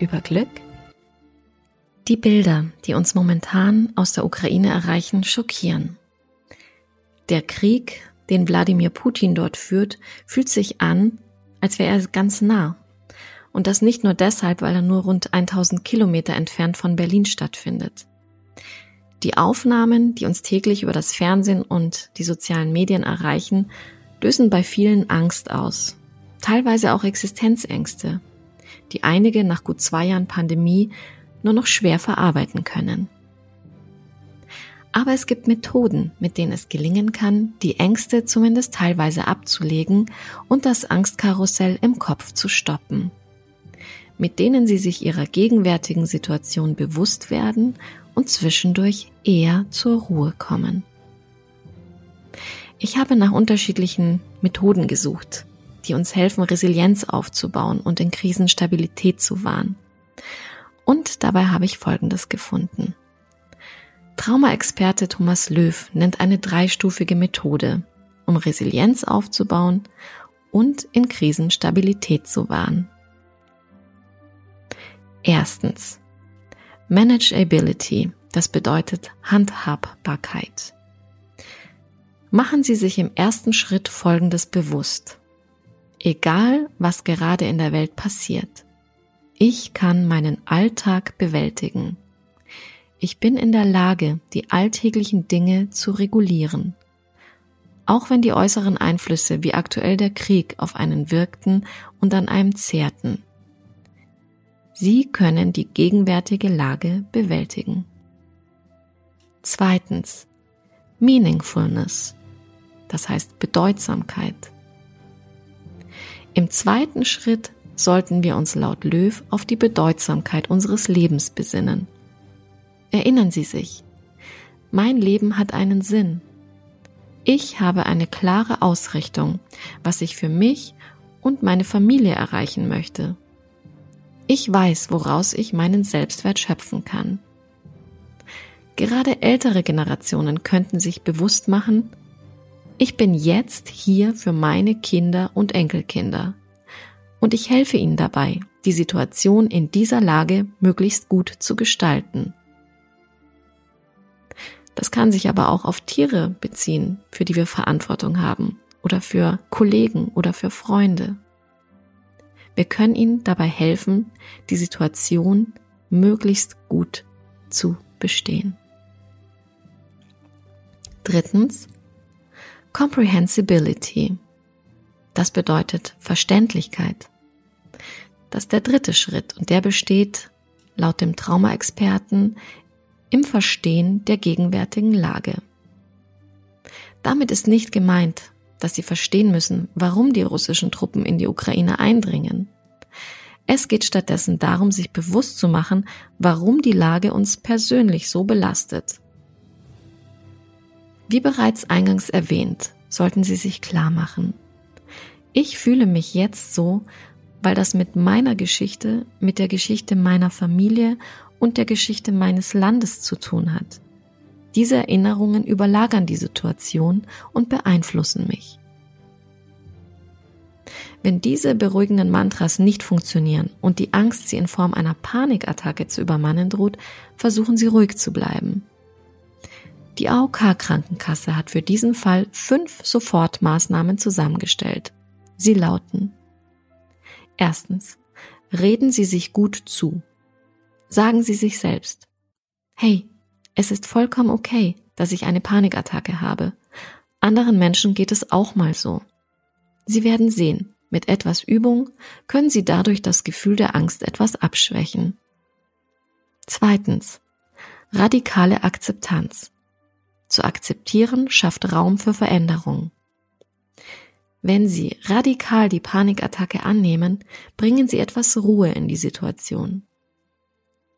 über Glück. Die Bilder, die uns momentan aus der Ukraine erreichen, schockieren. Der Krieg, den Wladimir Putin dort führt, fühlt sich an, als wäre er ganz nah. Und das nicht nur deshalb, weil er nur rund 1000 Kilometer entfernt von Berlin stattfindet. Die Aufnahmen, die uns täglich über das Fernsehen und die sozialen Medien erreichen, lösen bei vielen Angst aus, teilweise auch Existenzängste, die einige nach gut zwei Jahren Pandemie nur noch schwer verarbeiten können. Aber es gibt Methoden, mit denen es gelingen kann, die Ängste zumindest teilweise abzulegen und das Angstkarussell im Kopf zu stoppen, mit denen Sie sich Ihrer gegenwärtigen Situation bewusst werden und zwischendurch eher zur Ruhe kommen. Ich habe nach unterschiedlichen Methoden gesucht, die uns helfen, Resilienz aufzubauen und in Krisen Stabilität zu wahren. Und dabei habe ich Folgendes gefunden. Traumaexperte Thomas Löw nennt eine dreistufige Methode, um Resilienz aufzubauen und in Krisen Stabilität zu wahren. Erstens. Manageability, das bedeutet Handhabbarkeit. Machen Sie sich im ersten Schritt Folgendes bewusst. Egal, was gerade in der Welt passiert, ich kann meinen Alltag bewältigen. Ich bin in der Lage, die alltäglichen Dinge zu regulieren. Auch wenn die äußeren Einflüsse wie aktuell der Krieg auf einen wirkten und an einem zehrten. Sie können die gegenwärtige Lage bewältigen. Zweitens. Meaningfulness. Das heißt Bedeutsamkeit. Im zweiten Schritt sollten wir uns laut Löw auf die Bedeutsamkeit unseres Lebens besinnen. Erinnern Sie sich, mein Leben hat einen Sinn. Ich habe eine klare Ausrichtung, was ich für mich und meine Familie erreichen möchte. Ich weiß, woraus ich meinen Selbstwert schöpfen kann. Gerade ältere Generationen könnten sich bewusst machen, ich bin jetzt hier für meine Kinder und Enkelkinder. Und ich helfe ihnen dabei, die Situation in dieser Lage möglichst gut zu gestalten. Das kann sich aber auch auf Tiere beziehen, für die wir Verantwortung haben, oder für Kollegen oder für Freunde. Wir können ihnen dabei helfen, die Situation möglichst gut zu bestehen. Drittens, Comprehensibility. Das bedeutet Verständlichkeit. Das ist der dritte Schritt und der besteht laut dem Traumaexperten im Verstehen der gegenwärtigen Lage. Damit ist nicht gemeint, dass Sie verstehen müssen, warum die russischen Truppen in die Ukraine eindringen. Es geht stattdessen darum, sich bewusst zu machen, warum die Lage uns persönlich so belastet. Wie bereits eingangs erwähnt, sollten Sie sich klar machen. Ich fühle mich jetzt so, weil das mit meiner Geschichte, mit der Geschichte meiner Familie und der Geschichte meines Landes zu tun hat. Diese Erinnerungen überlagern die Situation und beeinflussen mich. Wenn diese beruhigenden Mantras nicht funktionieren und die Angst sie in Form einer Panikattacke zu übermannen droht, versuchen Sie ruhig zu bleiben. Die AOK-Krankenkasse hat für diesen Fall fünf Sofortmaßnahmen zusammengestellt. Sie lauten Erstens. Reden Sie sich gut zu. Sagen Sie sich selbst. Hey, es ist vollkommen okay, dass ich eine Panikattacke habe. Anderen Menschen geht es auch mal so. Sie werden sehen, mit etwas Übung können Sie dadurch das Gefühl der Angst etwas abschwächen. Zweitens. Radikale Akzeptanz. Zu akzeptieren schafft Raum für Veränderung. Wenn Sie radikal die Panikattacke annehmen, bringen Sie etwas Ruhe in die Situation.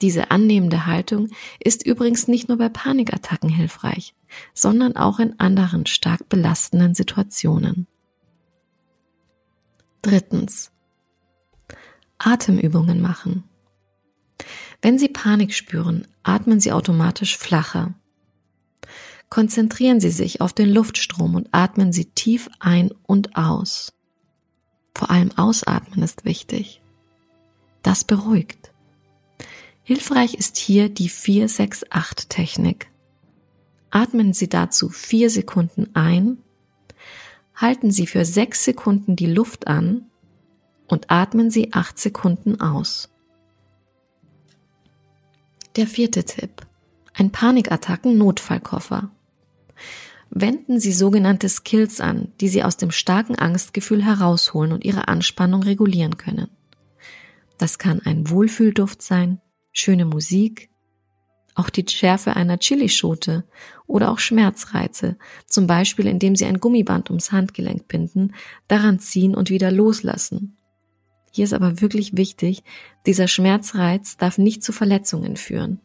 Diese annehmende Haltung ist übrigens nicht nur bei Panikattacken hilfreich, sondern auch in anderen stark belastenden Situationen. Drittens. Atemübungen machen. Wenn Sie Panik spüren, atmen Sie automatisch flacher. Konzentrieren Sie sich auf den Luftstrom und atmen Sie tief ein und aus. Vor allem ausatmen ist wichtig. Das beruhigt. Hilfreich ist hier die 468-Technik. Atmen Sie dazu vier Sekunden ein, halten Sie für sechs Sekunden die Luft an und atmen Sie acht Sekunden aus. Der vierte Tipp. Ein Panikattacken-Notfallkoffer. Wenden Sie sogenannte Skills an, die Sie aus dem starken Angstgefühl herausholen und Ihre Anspannung regulieren können. Das kann ein Wohlfühlduft sein, schöne Musik, auch die Schärfe einer Chilischote oder auch Schmerzreize, zum Beispiel indem Sie ein Gummiband ums Handgelenk binden, daran ziehen und wieder loslassen. Hier ist aber wirklich wichtig, dieser Schmerzreiz darf nicht zu Verletzungen führen.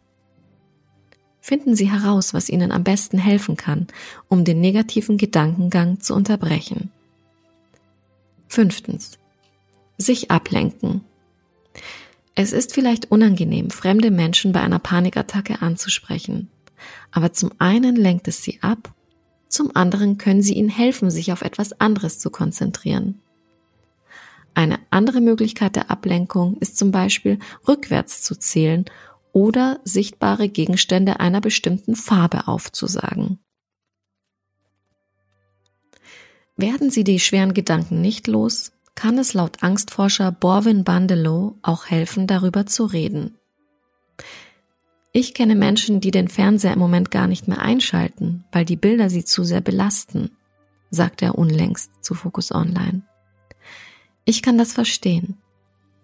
Finden Sie heraus, was Ihnen am besten helfen kann, um den negativen Gedankengang zu unterbrechen. Fünftens. Sich ablenken. Es ist vielleicht unangenehm, fremde Menschen bei einer Panikattacke anzusprechen. Aber zum einen lenkt es sie ab, zum anderen können sie ihnen helfen, sich auf etwas anderes zu konzentrieren. Eine andere Möglichkeit der Ablenkung ist zum Beispiel rückwärts zu zählen oder sichtbare Gegenstände einer bestimmten Farbe aufzusagen. Werden Sie die schweren Gedanken nicht los, kann es laut Angstforscher Borwin Bandelow auch helfen, darüber zu reden. Ich kenne Menschen, die den Fernseher im Moment gar nicht mehr einschalten, weil die Bilder sie zu sehr belasten, sagt er unlängst zu Focus Online. Ich kann das verstehen.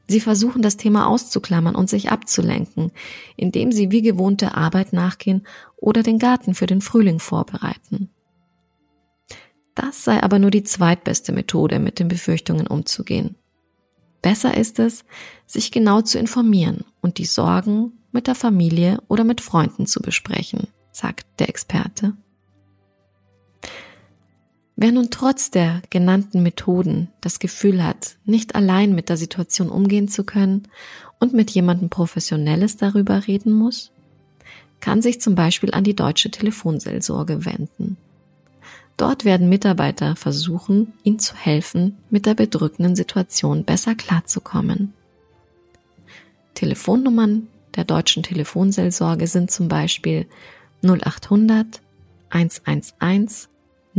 Sie versuchen das Thema auszuklammern und sich abzulenken, indem sie wie gewohnte Arbeit nachgehen oder den Garten für den Frühling vorbereiten. Das sei aber nur die zweitbeste Methode, mit den Befürchtungen umzugehen. Besser ist es, sich genau zu informieren und die Sorgen mit der Familie oder mit Freunden zu besprechen, sagt der Experte. Wer nun trotz der genannten Methoden das Gefühl hat, nicht allein mit der Situation umgehen zu können und mit jemandem Professionelles darüber reden muss, kann sich zum Beispiel an die deutsche Telefonseelsorge wenden. Dort werden Mitarbeiter versuchen, ihm zu helfen, mit der bedrückenden Situation besser klarzukommen. Telefonnummern der deutschen Telefonseelsorge sind zum Beispiel 0800 111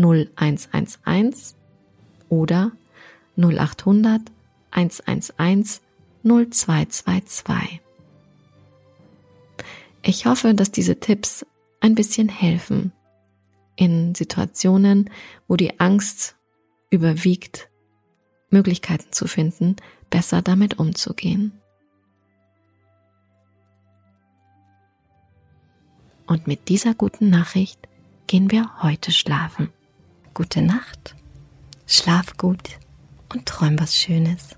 0111 oder 0800 111 0222. Ich hoffe, dass diese Tipps ein bisschen helfen in Situationen, wo die Angst überwiegt, Möglichkeiten zu finden, besser damit umzugehen. Und mit dieser guten Nachricht gehen wir heute schlafen gute Nacht, schlaf gut und träum was Schönes.